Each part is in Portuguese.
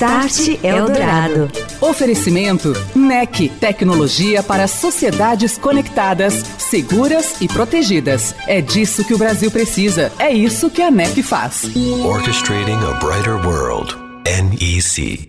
Start Eldorado. Oferecimento NEC, tecnologia para sociedades conectadas, seguras e protegidas. É disso que o Brasil precisa. É isso que a NEC faz. Orchestrating a brighter world. NEC.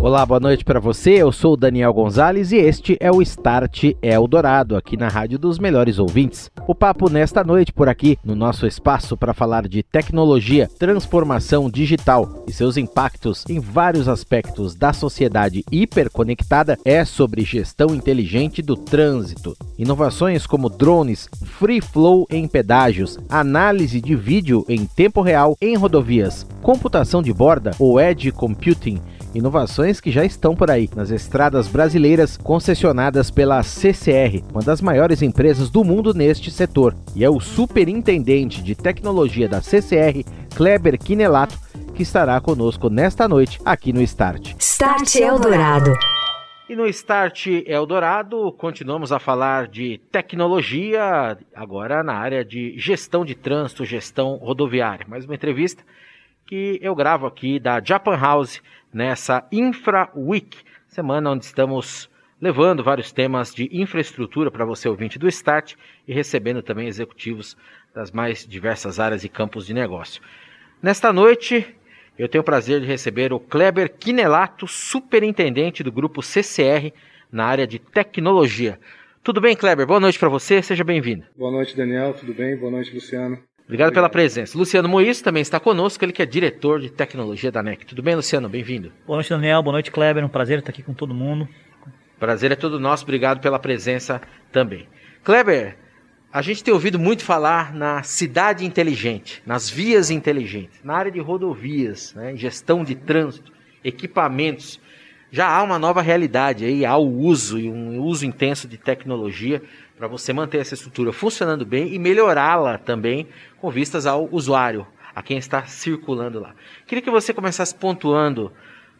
Olá, boa noite para você. Eu sou o Daniel Gonzalez e este é o Start Eldorado, aqui na Rádio dos Melhores Ouvintes. O papo nesta noite por aqui, no nosso espaço para falar de tecnologia, transformação digital e seus impactos em vários aspectos da sociedade hiperconectada, é sobre gestão inteligente do trânsito. Inovações como drones, free flow em pedágios, análise de vídeo em tempo real em rodovias, computação de borda ou edge computing Inovações que já estão por aí nas estradas brasileiras concessionadas pela CCR, uma das maiores empresas do mundo neste setor. E é o superintendente de tecnologia da CCR, Kleber Quinelato, que estará conosco nesta noite aqui no Start. Start Eldorado. E no Start Eldorado, continuamos a falar de tecnologia, agora na área de gestão de trânsito, gestão rodoviária. Mais uma entrevista que eu gravo aqui da Japan House nessa Infra Week, semana onde estamos levando vários temas de infraestrutura para você ouvinte do Start e recebendo também executivos das mais diversas áreas e campos de negócio. Nesta noite, eu tenho o prazer de receber o Kleber Quinelato, superintendente do grupo CCR na área de tecnologia. Tudo bem, Kleber? Boa noite para você, seja bem-vindo. Boa noite, Daniel, tudo bem? Boa noite, Luciano. Obrigado pela presença. Luciano Mois também está conosco, ele que é diretor de tecnologia da NEC. Tudo bem, Luciano? Bem-vindo. Boa noite, Daniel. Boa noite, Kleber. Um prazer estar aqui com todo mundo. Prazer é todo nosso. Obrigado pela presença também. Kleber, a gente tem ouvido muito falar na cidade inteligente, nas vias inteligentes, na área de rodovias, né, gestão de trânsito, equipamentos. Já há uma nova realidade aí, há o uso e um uso intenso de tecnologia para você manter essa estrutura funcionando bem e melhorá-la também com vistas ao usuário, a quem está circulando lá. Queria que você começasse pontuando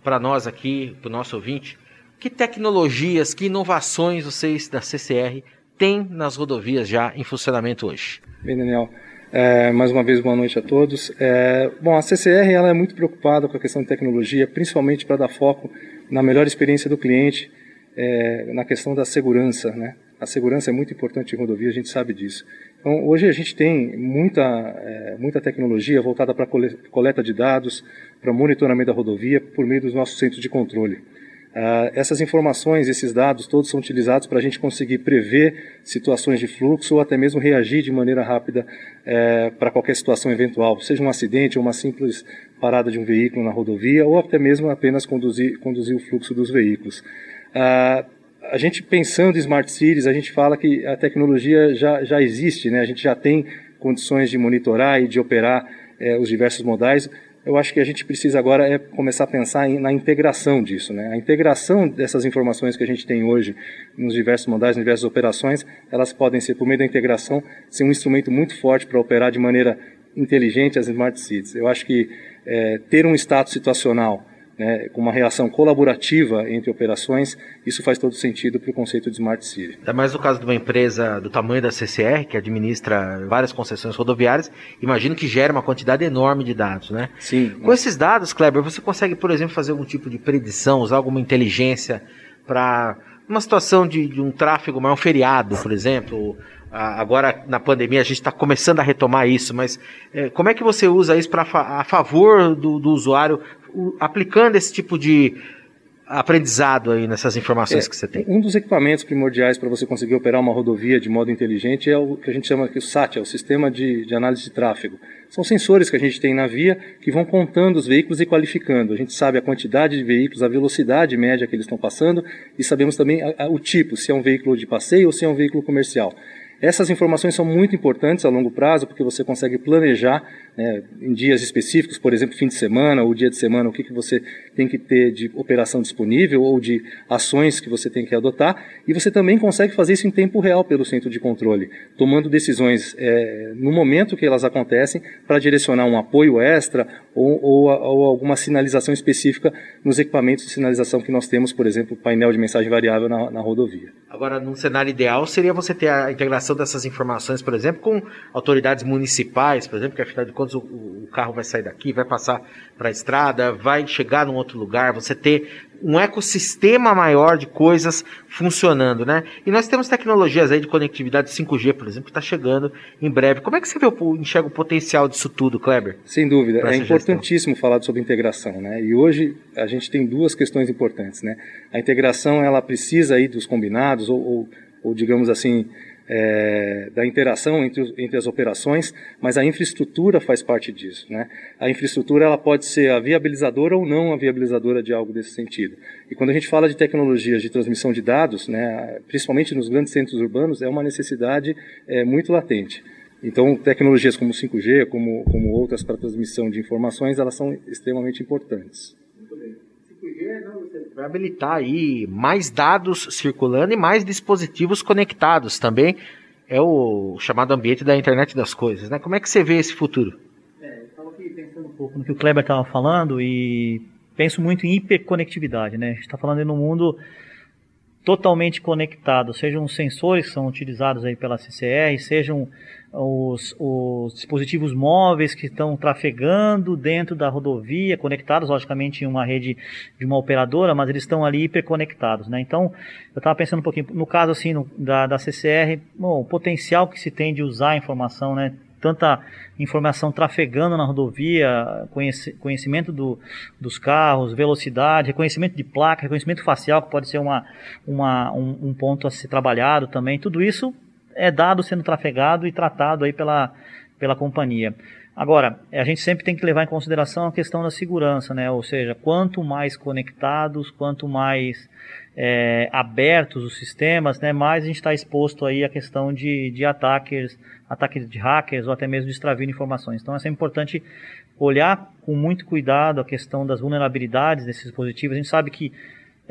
para nós aqui, para o nosso ouvinte, que tecnologias, que inovações vocês da CCR têm nas rodovias já em funcionamento hoje? Bem, Daniel, é, mais uma vez boa noite a todos. É, bom, a CCR ela é muito preocupada com a questão de tecnologia, principalmente para dar foco na melhor experiência do cliente, é, na questão da segurança, né? A segurança é muito importante em rodovia, a gente sabe disso. Então, hoje a gente tem muita, é, muita tecnologia voltada para coleta de dados, para monitoramento da rodovia por meio dos nossos centros de controle. Uh, essas informações, esses dados, todos são utilizados para a gente conseguir prever situações de fluxo ou até mesmo reagir de maneira rápida é, para qualquer situação eventual, seja um acidente ou uma simples parada de um veículo na rodovia ou até mesmo apenas conduzir, conduzir o fluxo dos veículos. Uh, a gente pensando em smart cities, a gente fala que a tecnologia já, já existe, né? a gente já tem condições de monitorar e de operar é, os diversos modais. Eu acho que a gente precisa agora é começar a pensar em, na integração disso. Né? A integração dessas informações que a gente tem hoje nos diversos modais, nas diversas operações, elas podem ser, por meio da integração, ser um instrumento muito forte para operar de maneira inteligente as smart cities. Eu acho que é, ter um status situacional né, com uma reação colaborativa entre operações, isso faz todo sentido para o conceito de Smart City. É mais no caso de uma empresa do tamanho da CCR, que administra várias concessões rodoviárias, imagino que gera uma quantidade enorme de dados, né? Sim. Com esses dados, Kleber, você consegue, por exemplo, fazer algum tipo de predição, usar alguma inteligência para uma situação de, de um tráfego maior, um feriado, por exemplo, agora na pandemia a gente está começando a retomar isso, mas é, como é que você usa isso para a favor do, do usuário aplicando esse tipo de aprendizado aí nessas informações é, que você tem? Um dos equipamentos primordiais para você conseguir operar uma rodovia de modo inteligente é o que a gente chama o SAT, é o Sistema de, de Análise de Tráfego. São sensores que a gente tem na via que vão contando os veículos e qualificando. A gente sabe a quantidade de veículos, a velocidade média que eles estão passando e sabemos também a, a, o tipo, se é um veículo de passeio ou se é um veículo comercial. Essas informações são muito importantes a longo prazo, porque você consegue planejar né, em dias específicos, por exemplo, fim de semana ou dia de semana, o que, que você tem que ter de operação disponível ou de ações que você tem que adotar. E você também consegue fazer isso em tempo real pelo centro de controle, tomando decisões é, no momento que elas acontecem para direcionar um apoio extra ou, ou, ou, alguma sinalização específica nos equipamentos de sinalização que nós temos, por exemplo, painel de mensagem variável na, na rodovia. Agora, num cenário ideal, seria você ter a integração dessas informações, por exemplo, com autoridades municipais, por exemplo, que afinal de contas o, o carro vai sair daqui, vai passar para a estrada, vai chegar num outro lugar, você ter um ecossistema maior de coisas funcionando, né? E nós temos tecnologias aí de conectividade 5G, por exemplo, que está chegando em breve. Como é que você vê, enxerga o potencial disso tudo, Kleber? Sem dúvida, é importantíssimo gestão? falar sobre integração, né? E hoje a gente tem duas questões importantes, né? A integração ela precisa aí dos combinados ou, ou, ou digamos assim é, da interação entre, entre as operações, mas a infraestrutura faz parte disso. Né? A infraestrutura ela pode ser a viabilizadora ou não a viabilizadora de algo desse sentido. E quando a gente fala de tecnologias de transmissão de dados, né, principalmente nos grandes centros urbanos, é uma necessidade é, muito latente. Então, tecnologias como 5G, como, como outras para transmissão de informações, elas são extremamente importantes. Vai habilitar aí mais dados circulando e mais dispositivos conectados também. É o chamado ambiente da internet das coisas, né? Como é que você vê esse futuro? É, eu estava aqui pensando um pouco no que o Kleber estava falando e penso muito em hiperconectividade, né? A gente está falando no mundo totalmente conectado, sejam os sensores que são utilizados aí pela CCR, sejam os, os, dispositivos móveis que estão trafegando dentro da rodovia, conectados logicamente em uma rede de uma operadora, mas eles estão ali hiperconectados, né? Então, eu estava pensando um pouquinho, no caso assim no, da, da CCR, bom, o potencial que se tem de usar a informação, né? tanta informação trafegando na rodovia, conhecimento do, dos carros, velocidade, reconhecimento de placa, reconhecimento facial, que pode ser uma, uma, um, um ponto a ser trabalhado também. Tudo isso é dado sendo trafegado e tratado aí pela, pela companhia. Agora, a gente sempre tem que levar em consideração a questão da segurança, né? Ou seja, quanto mais conectados, quanto mais é, abertos os sistemas, né, mais a gente está exposto aí à questão de, de ataques, ataques de hackers ou até mesmo de extravio de informações. Então, é sempre importante olhar com muito cuidado a questão das vulnerabilidades desses dispositivos. A gente sabe que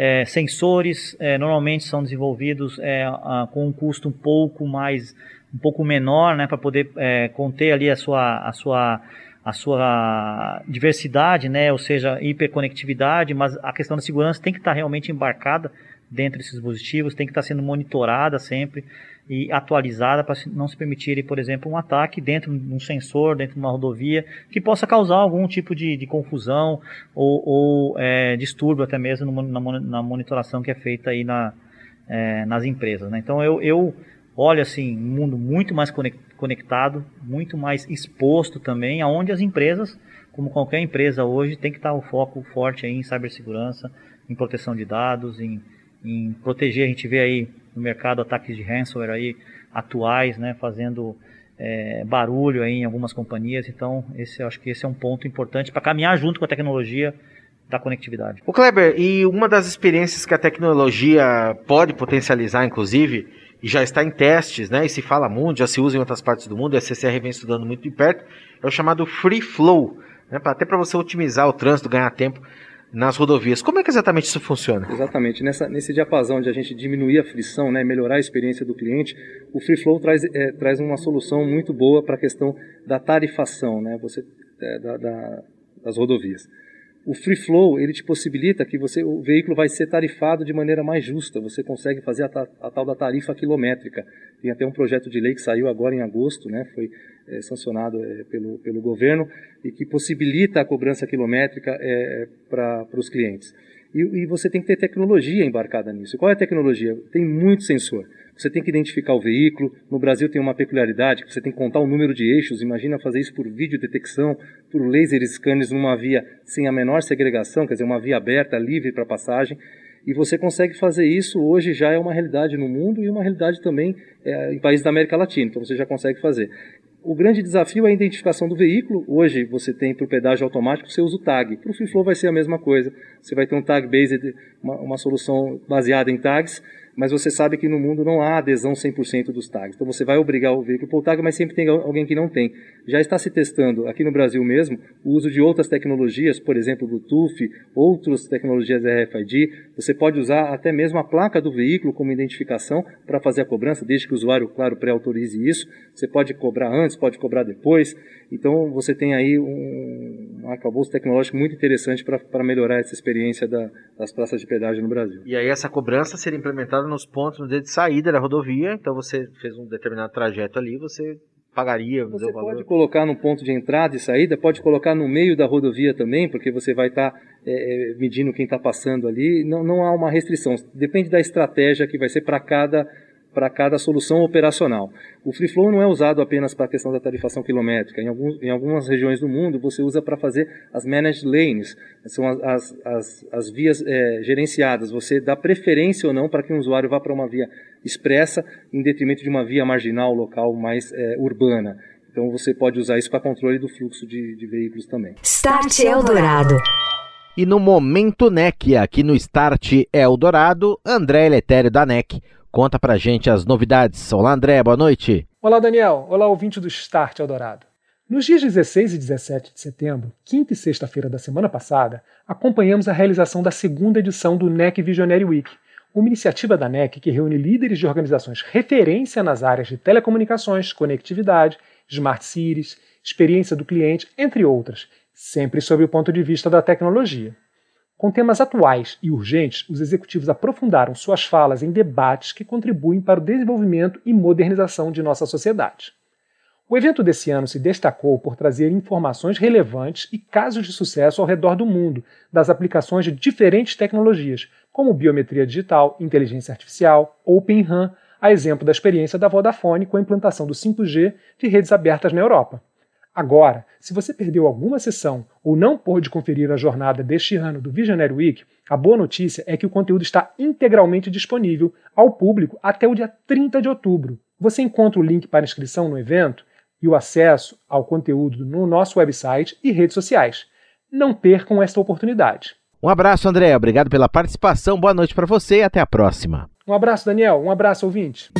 é, sensores é, normalmente são desenvolvidos é, a, com um custo um pouco mais, um pouco menor, né, para poder é, conter ali a sua, a sua, a sua diversidade, né, ou seja, hiperconectividade, mas a questão da segurança tem que estar realmente embarcada dentro desses dispositivos, tem que estar sendo monitorada sempre e atualizada para não se permitir, por exemplo, um ataque dentro de um sensor, dentro de uma rodovia, que possa causar algum tipo de, de confusão ou, ou é, distúrbio até mesmo no, na, na, monitoração que é feita aí na, é, nas empresas. Né? Então eu, eu olho assim um mundo muito mais conectado, muito mais exposto também, aonde as empresas, como qualquer empresa hoje, tem que estar o foco forte aí em cibersegurança, em proteção de dados, em, em proteger. A gente vê aí no mercado ataques de ransomware aí atuais, né, fazendo é, barulho aí em algumas companhias. Então, esse, acho que esse é um ponto importante para caminhar junto com a tecnologia da conectividade. O Kleber, e uma das experiências que a tecnologia pode potencializar, inclusive, e já está em testes, né, e se fala muito, já se usa em outras partes do mundo, e a CCR vem estudando muito de perto, é o chamado Free Flow, né, até para você otimizar o trânsito, ganhar tempo nas rodovias. Como é que exatamente isso funciona? Exatamente. Nessa, nesse diapasão de a gente diminuir a frição, né, melhorar a experiência do cliente, o Free Flow traz, é, traz uma solução muito boa para a questão da tarifação né, você, é, da, da, das rodovias. O Free Flow ele te possibilita que você, o veículo vai ser tarifado de maneira mais justa. Você consegue fazer a, a tal da tarifa quilométrica. Tem até um projeto de lei que saiu agora em agosto, né, foi é, sancionado é, pelo, pelo governo e que possibilita a cobrança quilométrica é, para os clientes. E, e, você tem que ter tecnologia embarcada nisso. Qual é a tecnologia? Tem muito sensor. Você tem que identificar o veículo. No Brasil tem uma peculiaridade que você tem que contar o número de eixos. Imagina fazer isso por videodetecção, por laser scanners numa via sem a menor segregação, quer dizer, uma via aberta, livre para passagem. E você consegue fazer isso hoje já é uma realidade no mundo e uma realidade também é, em países da América Latina. Então você já consegue fazer. O grande desafio é a identificação do veículo. Hoje você tem para o pedágio automático, você usa o tag. Para o Free Flow vai ser a mesma coisa. Você vai ter um tag based, uma, uma solução baseada em tags, mas você sabe que no mundo não há adesão 100% dos tags. Então você vai obrigar o veículo por tag, mas sempre tem alguém que não tem. Já está se testando aqui no Brasil mesmo o uso de outras tecnologias, por exemplo, Bluetooth, outras tecnologias RFID. Você pode usar até mesmo a placa do veículo como identificação para fazer a cobrança, desde que o usuário, claro, pré-autorize isso. Você pode cobrar antes, pode cobrar depois. Então você tem aí um, um arcabouço tecnológico muito interessante para melhorar essa experiência da, das praças de pedágio no Brasil. E aí essa cobrança seria implementada nos pontos de saída da rodovia, então você fez um determinado trajeto ali, você pagaria. Você pode colocar no ponto de entrada e saída, pode colocar no meio da rodovia também, porque você vai estar tá, é, medindo quem está passando ali. Não, não há uma restrição, depende da estratégia que vai ser para cada para cada solução operacional. O Free Flow não é usado apenas para a questão da tarifação quilométrica. Em, alguns, em algumas regiões do mundo, você usa para fazer as managed lanes, são as, as, as, as vias é, gerenciadas. Você dá preferência ou não para que um usuário vá para uma via expressa em detrimento de uma via marginal local mais é, urbana. Então você pode usar isso para controle do fluxo de, de veículos também. Start Eldorado. E no Momento NEC, aqui no Start Eldorado, André Letério da NEC Conta pra gente as novidades. Olá, André, boa noite. Olá, Daniel. Olá, ouvinte do Start Eldorado. Nos dias 16 e 17 de setembro, quinta e sexta-feira da semana passada, acompanhamos a realização da segunda edição do NEC Visionary Week, uma iniciativa da NEC que reúne líderes de organizações referência nas áreas de telecomunicações, conectividade, smart cities, experiência do cliente, entre outras, sempre sob o ponto de vista da tecnologia. Com temas atuais e urgentes, os executivos aprofundaram suas falas em debates que contribuem para o desenvolvimento e modernização de nossa sociedade. O evento desse ano se destacou por trazer informações relevantes e casos de sucesso ao redor do mundo das aplicações de diferentes tecnologias, como biometria digital, inteligência artificial, Open RAN, a exemplo da experiência da Vodafone com a implantação do 5G de redes abertas na Europa. Agora, se você perdeu alguma sessão ou não pôde conferir a jornada deste ano do Visionary Week, a boa notícia é que o conteúdo está integralmente disponível ao público até o dia 30 de outubro. Você encontra o link para inscrição no evento e o acesso ao conteúdo no nosso website e redes sociais. Não percam esta oportunidade. Um abraço, André. Obrigado pela participação. Boa noite para você e até a próxima. Um abraço, Daniel. Um abraço, ouvinte.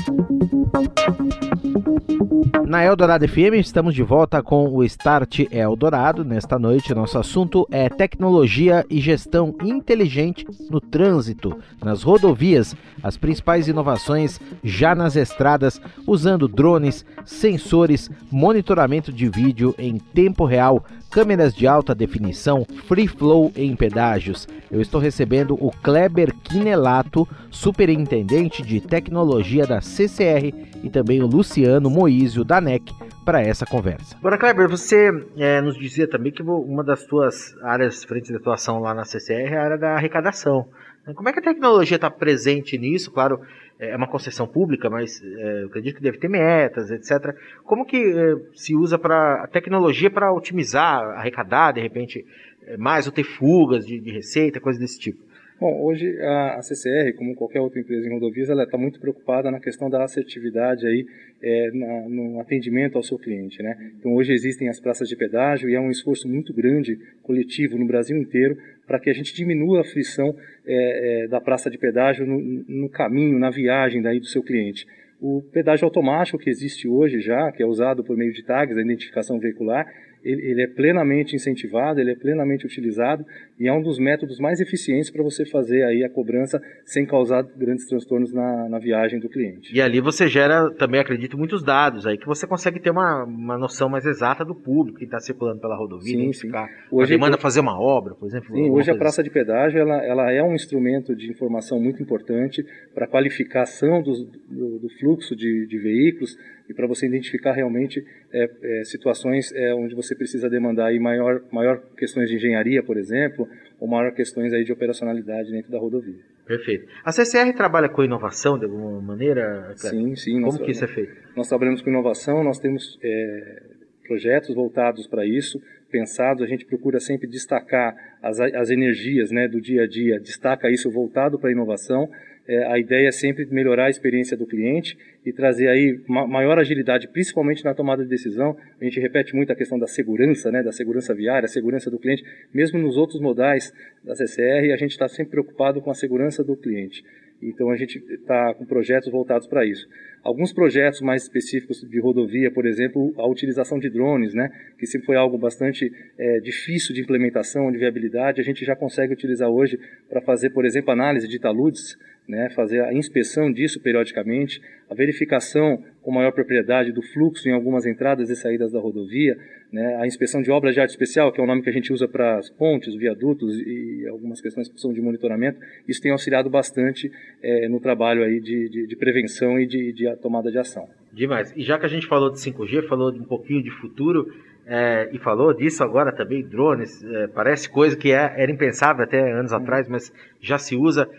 Na Eldorado FM estamos de volta com o Start Eldorado. Nesta noite, nosso assunto é tecnologia e gestão inteligente no trânsito, nas rodovias, as principais inovações já nas estradas, usando drones, sensores, monitoramento de vídeo em tempo real, câmeras de alta definição, free flow em pedágios. Eu estou recebendo o Kleber Quinelato, superintendente de tecnologia da CCR, e também o Luciano Moísio da NEC para essa conversa. Agora, Kleber, você é, nos dizia também que uma das suas áreas frente de atuação lá na CCR é a área da arrecadação. Como é que a tecnologia está presente nisso? Claro, é uma concessão pública, mas é, eu acredito que deve ter metas, etc. Como que é, se usa para a tecnologia para otimizar, arrecadar, de repente, é, mais ou ter fugas de, de receita, coisas desse tipo? Bom, hoje a, CCR, como qualquer outra empresa em rodovias, ela está muito preocupada na questão da assertividade aí é, na, no atendimento ao seu cliente, né? Então hoje existem as praças de pedágio e é um esforço muito grande coletivo no Brasil inteiro para que a gente diminua a frição é, é, da praça de pedágio no, no caminho, na viagem daí do seu cliente. O pedágio automático que existe hoje já, que é usado por meio de tags, a identificação veicular, ele, ele, é plenamente incentivado, ele é plenamente utilizado e é um dos métodos mais eficientes para você fazer aí a cobrança sem causar grandes transtornos na, na, viagem do cliente. E ali você gera também, acredito, muitos dados aí que você consegue ter uma, uma noção mais exata do público que está circulando pela rodovia, sim, identificar sim. Hoje, demanda eu, fazer uma obra, por exemplo. Sim, hoje a praça assim. de pedágio ela, ela é um instrumento de informação muito importante para qualificação do, do, do fluxo de, de veículos e para você identificar realmente é, é, situações é, onde você precisa demandar aí maior, maior questões de engenharia, por exemplo, ou maior questões aí de operacionalidade dentro da rodovia. Perfeito. A CCR trabalha com inovação de alguma maneira? Sim, sim. Como que isso é feito? Nós trabalhamos com inovação, nós temos é, projetos voltados para isso, pensados, a gente procura sempre destacar as, as energias né, do dia a dia, destaca isso voltado para a inovação, é, a ideia é sempre melhorar a experiência do cliente e trazer aí maior agilidade, principalmente na tomada de decisão. A gente repete muito a questão da segurança, né, da segurança viária, a segurança do cliente. Mesmo nos outros modais da CCR, a gente está sempre preocupado com a segurança do cliente. Então a gente está com projetos voltados para isso. Alguns projetos mais específicos de rodovia, por exemplo, a utilização de drones, né, que sempre foi algo bastante é, difícil de implementação, de viabilidade, a gente já consegue utilizar hoje para fazer, por exemplo, análise de taludes, né, fazer a inspeção disso periodicamente, a verificação com maior propriedade do fluxo em algumas entradas e saídas da rodovia, né, a inspeção de obras de arte especial, que é o nome que a gente usa para as pontes, viadutos e algumas questões que são de monitoramento, isso tem auxiliado bastante é, no trabalho aí de, de, de prevenção e de, de tomada de ação. Demais. E já que a gente falou de 5G, falou um pouquinho de futuro, é, e falou disso agora também, drones, é, parece coisa que é, era impensável até anos atrás, mas já se usa.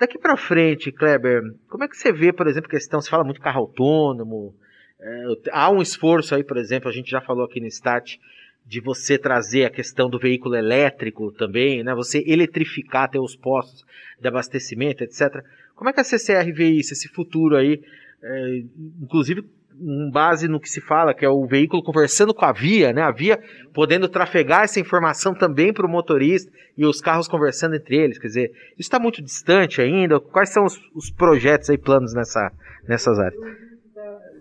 Daqui para frente, Kleber, como é que você vê, por exemplo, questão, se fala muito carro autônomo, é, há um esforço aí, por exemplo, a gente já falou aqui no Start, de você trazer a questão do veículo elétrico também, né? Você eletrificar até os postos de abastecimento, etc. Como é que a CCR vê isso, esse futuro aí, é, inclusive com base no que se fala, que é o veículo conversando com a via, né? A via podendo trafegar essa informação também para o motorista e os carros conversando entre eles. Quer dizer, isso está muito distante ainda. Quais são os, os projetos e planos nessa, nessas áreas?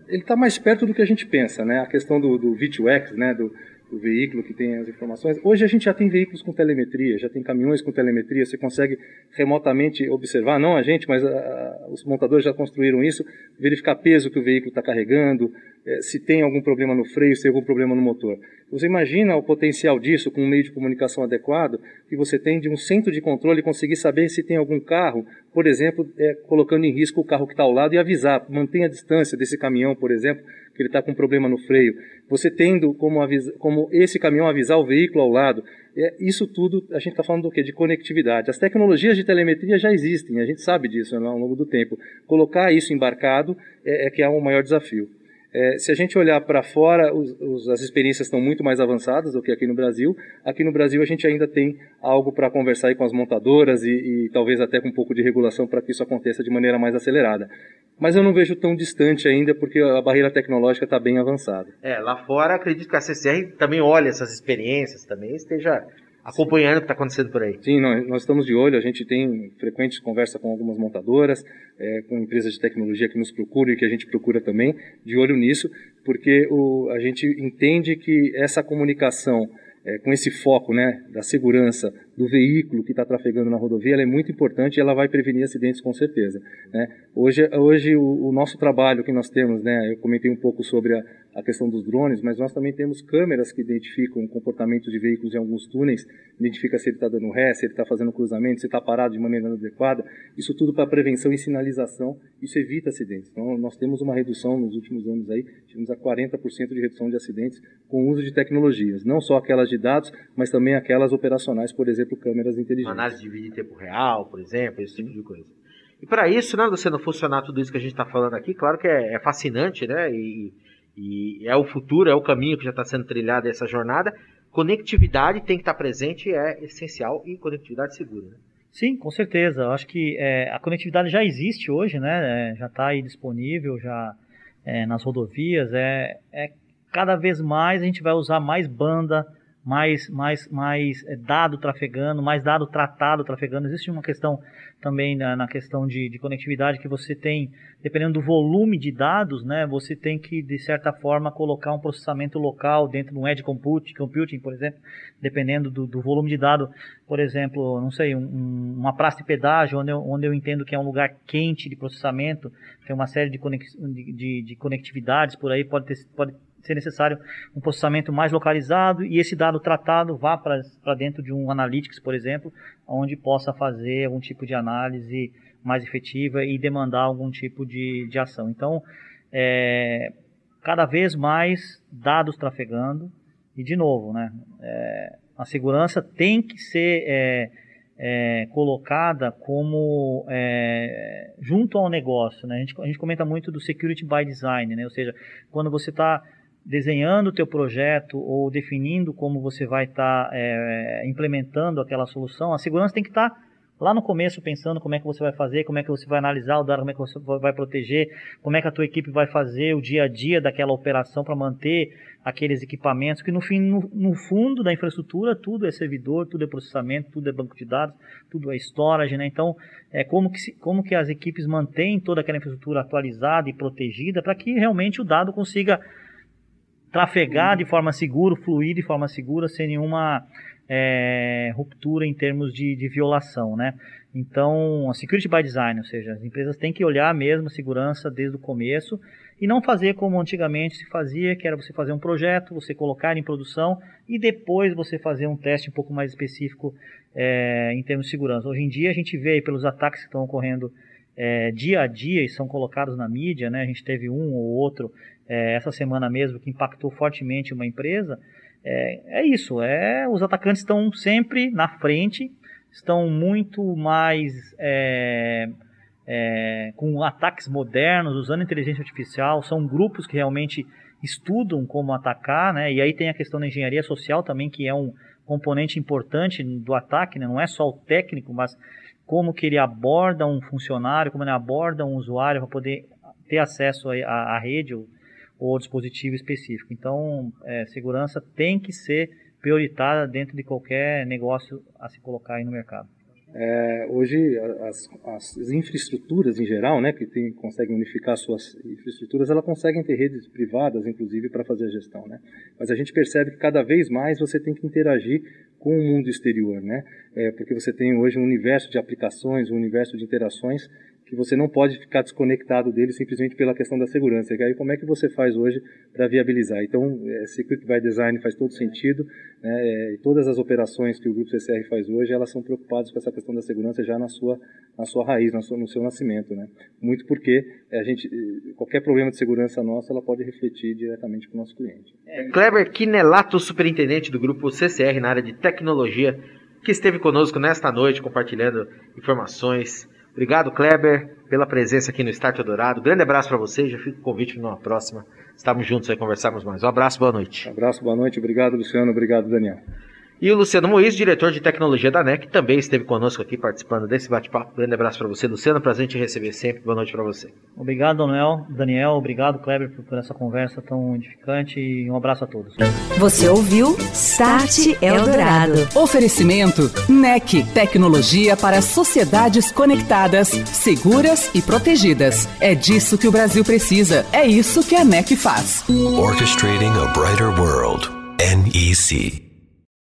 Ele está mais perto do que a gente pensa, né? A questão do, do V2X, né? Do, o veículo que tem as informações. Hoje a gente já tem veículos com telemetria, já tem caminhões com telemetria, você consegue remotamente observar, não a gente, mas a, a, os montadores já construíram isso, verificar peso que o veículo está carregando, é, se tem algum problema no freio, se tem algum problema no motor. Você imagina o potencial disso com um meio de comunicação adequado, que você tem de um centro de controle conseguir saber se tem algum carro, por exemplo, é, colocando em risco o carro que está ao lado e avisar, mantenha a distância desse caminhão, por exemplo, que ele está com um problema no freio. Você tendo como, como esse caminhão avisar o veículo ao lado. É, isso tudo, a gente está falando do quê? De conectividade. As tecnologias de telemetria já existem, a gente sabe disso né, ao longo do tempo. Colocar isso embarcado é, é que é o maior desafio. É, se a gente olhar para fora, os, os, as experiências estão muito mais avançadas do que aqui no Brasil. Aqui no Brasil a gente ainda tem algo para conversar com as montadoras e, e, talvez até com um pouco de regulação para que isso aconteça de maneira mais acelerada. Mas eu não vejo tão distante ainda porque a barreira tecnológica está bem avançada. É, lá fora acredito que a CCR também olha essas experiências, também esteja acompanhando o que está acontecendo por aí. Sim, nós, nós, estamos de olho, a gente tem frequente conversa com algumas montadoras, é, com empresas de tecnologia que nos procuram e que a gente procura também, de olho nisso, porque o, a gente entende que essa comunicação é, com esse foco né, da segurança do veículo que está trafegando na rodovia, é muito importante e ela vai prevenir acidentes com certeza. Né? Hoje, hoje o, o, nosso trabalho que nós temos, né, eu comentei um pouco sobre a, a questão dos drones, mas nós também temos câmeras que identificam comportamentos de veículos em alguns túneis, identifica se ele está dando ré, se ele está fazendo cruzamento, se está parado de maneira adequada. Isso tudo para prevenção e sinalização, isso evita acidentes. Então, nós temos uma redução nos últimos anos aí, tivemos a 40% de redução de acidentes com o uso de tecnologias, não só aquelas de dados, mas também aquelas operacionais, por exemplo, câmeras inteligentes. Análise de vídeo em tempo real, por exemplo, esse tipo de coisa. E para isso, né, você não funcionar tudo isso que a gente está falando aqui, claro que é, é fascinante, né? E, e é o futuro, é o caminho que já está sendo trilhado essa jornada. Conectividade tem que estar tá presente, é essencial e conectividade segura. Né? Sim, com certeza. Eu acho que é, a conectividade já existe hoje, né? É, já está aí disponível, já é, nas rodovias. É, é cada vez mais a gente vai usar mais banda, mais, mais, mais é, dado trafegando, mais dado tratado trafegando. Existe uma questão também na, na questão de, de, conectividade que você tem, dependendo do volume de dados, né, você tem que, de certa forma, colocar um processamento local dentro de um edge computing, computing por exemplo, dependendo do, do volume de dado. Por exemplo, não sei, um, uma praça de pedágio, onde eu, onde eu entendo que é um lugar quente de processamento, tem uma série de, conex, de, de, de conectividades por aí, pode ter, pode ser necessário um processamento mais localizado e esse dado tratado vá para dentro de um Analytics, por exemplo, onde possa fazer algum tipo de análise mais efetiva e demandar algum tipo de, de ação. Então, é, cada vez mais dados trafegando e, de novo, né, é, a segurança tem que ser é, é, colocada como é, junto ao negócio. Né? A, gente, a gente comenta muito do security by design, né? ou seja, quando você está desenhando o teu projeto ou definindo como você vai estar tá, é, implementando aquela solução, a segurança tem que estar tá lá no começo pensando como é que você vai fazer, como é que você vai analisar o dado, como é que você vai proteger, como é que a tua equipe vai fazer o dia a dia daquela operação para manter aqueles equipamentos, que no, fim, no, no, fundo da infraestrutura tudo é servidor, tudo é processamento, tudo é banco de dados, tudo é storage, né? Então, é como que, como que as equipes mantêm toda aquela infraestrutura atualizada e protegida para que realmente o dado consiga trafegar de forma segura, fluir de forma segura, sem nenhuma é, ruptura em termos de, de, violação, né? Então, a security by design, ou seja, as empresas têm que olhar mesmo a segurança desde o começo e não fazer como antigamente se fazia, que era você fazer um projeto, você colocar em produção e depois você fazer um teste um pouco mais específico é, em termos de segurança. Hoje em dia a gente vê pelos ataques que estão ocorrendo é, dia a dia e são colocados na mídia, né? A gente teve um ou outro é, essa semana mesmo que impactou fortemente uma empresa. É, é isso, é os atacantes estão sempre na frente, estão muito mais é, é, com ataques modernos, usando inteligência artificial, são grupos que realmente estudam como atacar, né? E aí tem a questão da engenharia social também, que é um componente importante do ataque, né? não é só o técnico, mas como que ele aborda um funcionário, como ele aborda um usuário para poder ter acesso à, rede ou, ou dispositivo específico. Então, é, segurança tem que ser prioritária dentro de qualquer negócio a se colocar aí no mercado. É, hoje as, as, infraestruturas em geral, né, que tem, conseguem unificar suas infraestruturas, elas conseguem ter redes privadas, inclusive, para fazer a gestão, né? Mas a gente percebe que cada vez mais você tem que interagir com o mundo exterior, né? É, porque você tem hoje um universo de aplicações, um universo de interações que você não pode ficar desconectado dele simplesmente pela questão da segurança. E aí como é que você faz hoje para viabilizar? Então, é, Security by Design faz todo sentido, né? É, e todas as operações que o Grupo CCR faz hoje, elas são preocupadas com essa questão da segurança já na sua, na sua raiz, na sua, no seu nascimento, né? Muito porque a gente, qualquer problema de segurança nossa, ela pode refletir diretamente para o nosso cliente. É, Kleber Quinelato, superintendente do Grupo CCR na área de tecnologia, que esteve conosco nesta noite compartilhando informações Obrigado, Kleber, pela presença aqui no Start Dourado. Grande abraço para você, já fica o convite para uma próxima. Estamos juntos aí, conversarmos mais. Um abraço, boa noite. Um abraço, boa noite. Obrigado, Luciano. Obrigado, Daniel. E o Luciano Mois, diretor de tecnologia da NEC, também esteve conosco aqui participando desse bate-papo. Grande abraço para você, Luciano. Prazer em te receber sempre. Boa noite para você. Obrigado, Daniel. Daniel, obrigado, Kleber, por, essa conversa tão edificante e um abraço a todos. Você ouviu Start Eldorado. Oferecimento NEC, tecnologia para sociedades conectadas, seguras e protegidas. É disso que o Brasil precisa. É isso que a NEC faz. Orchestrating a brighter world. NEC.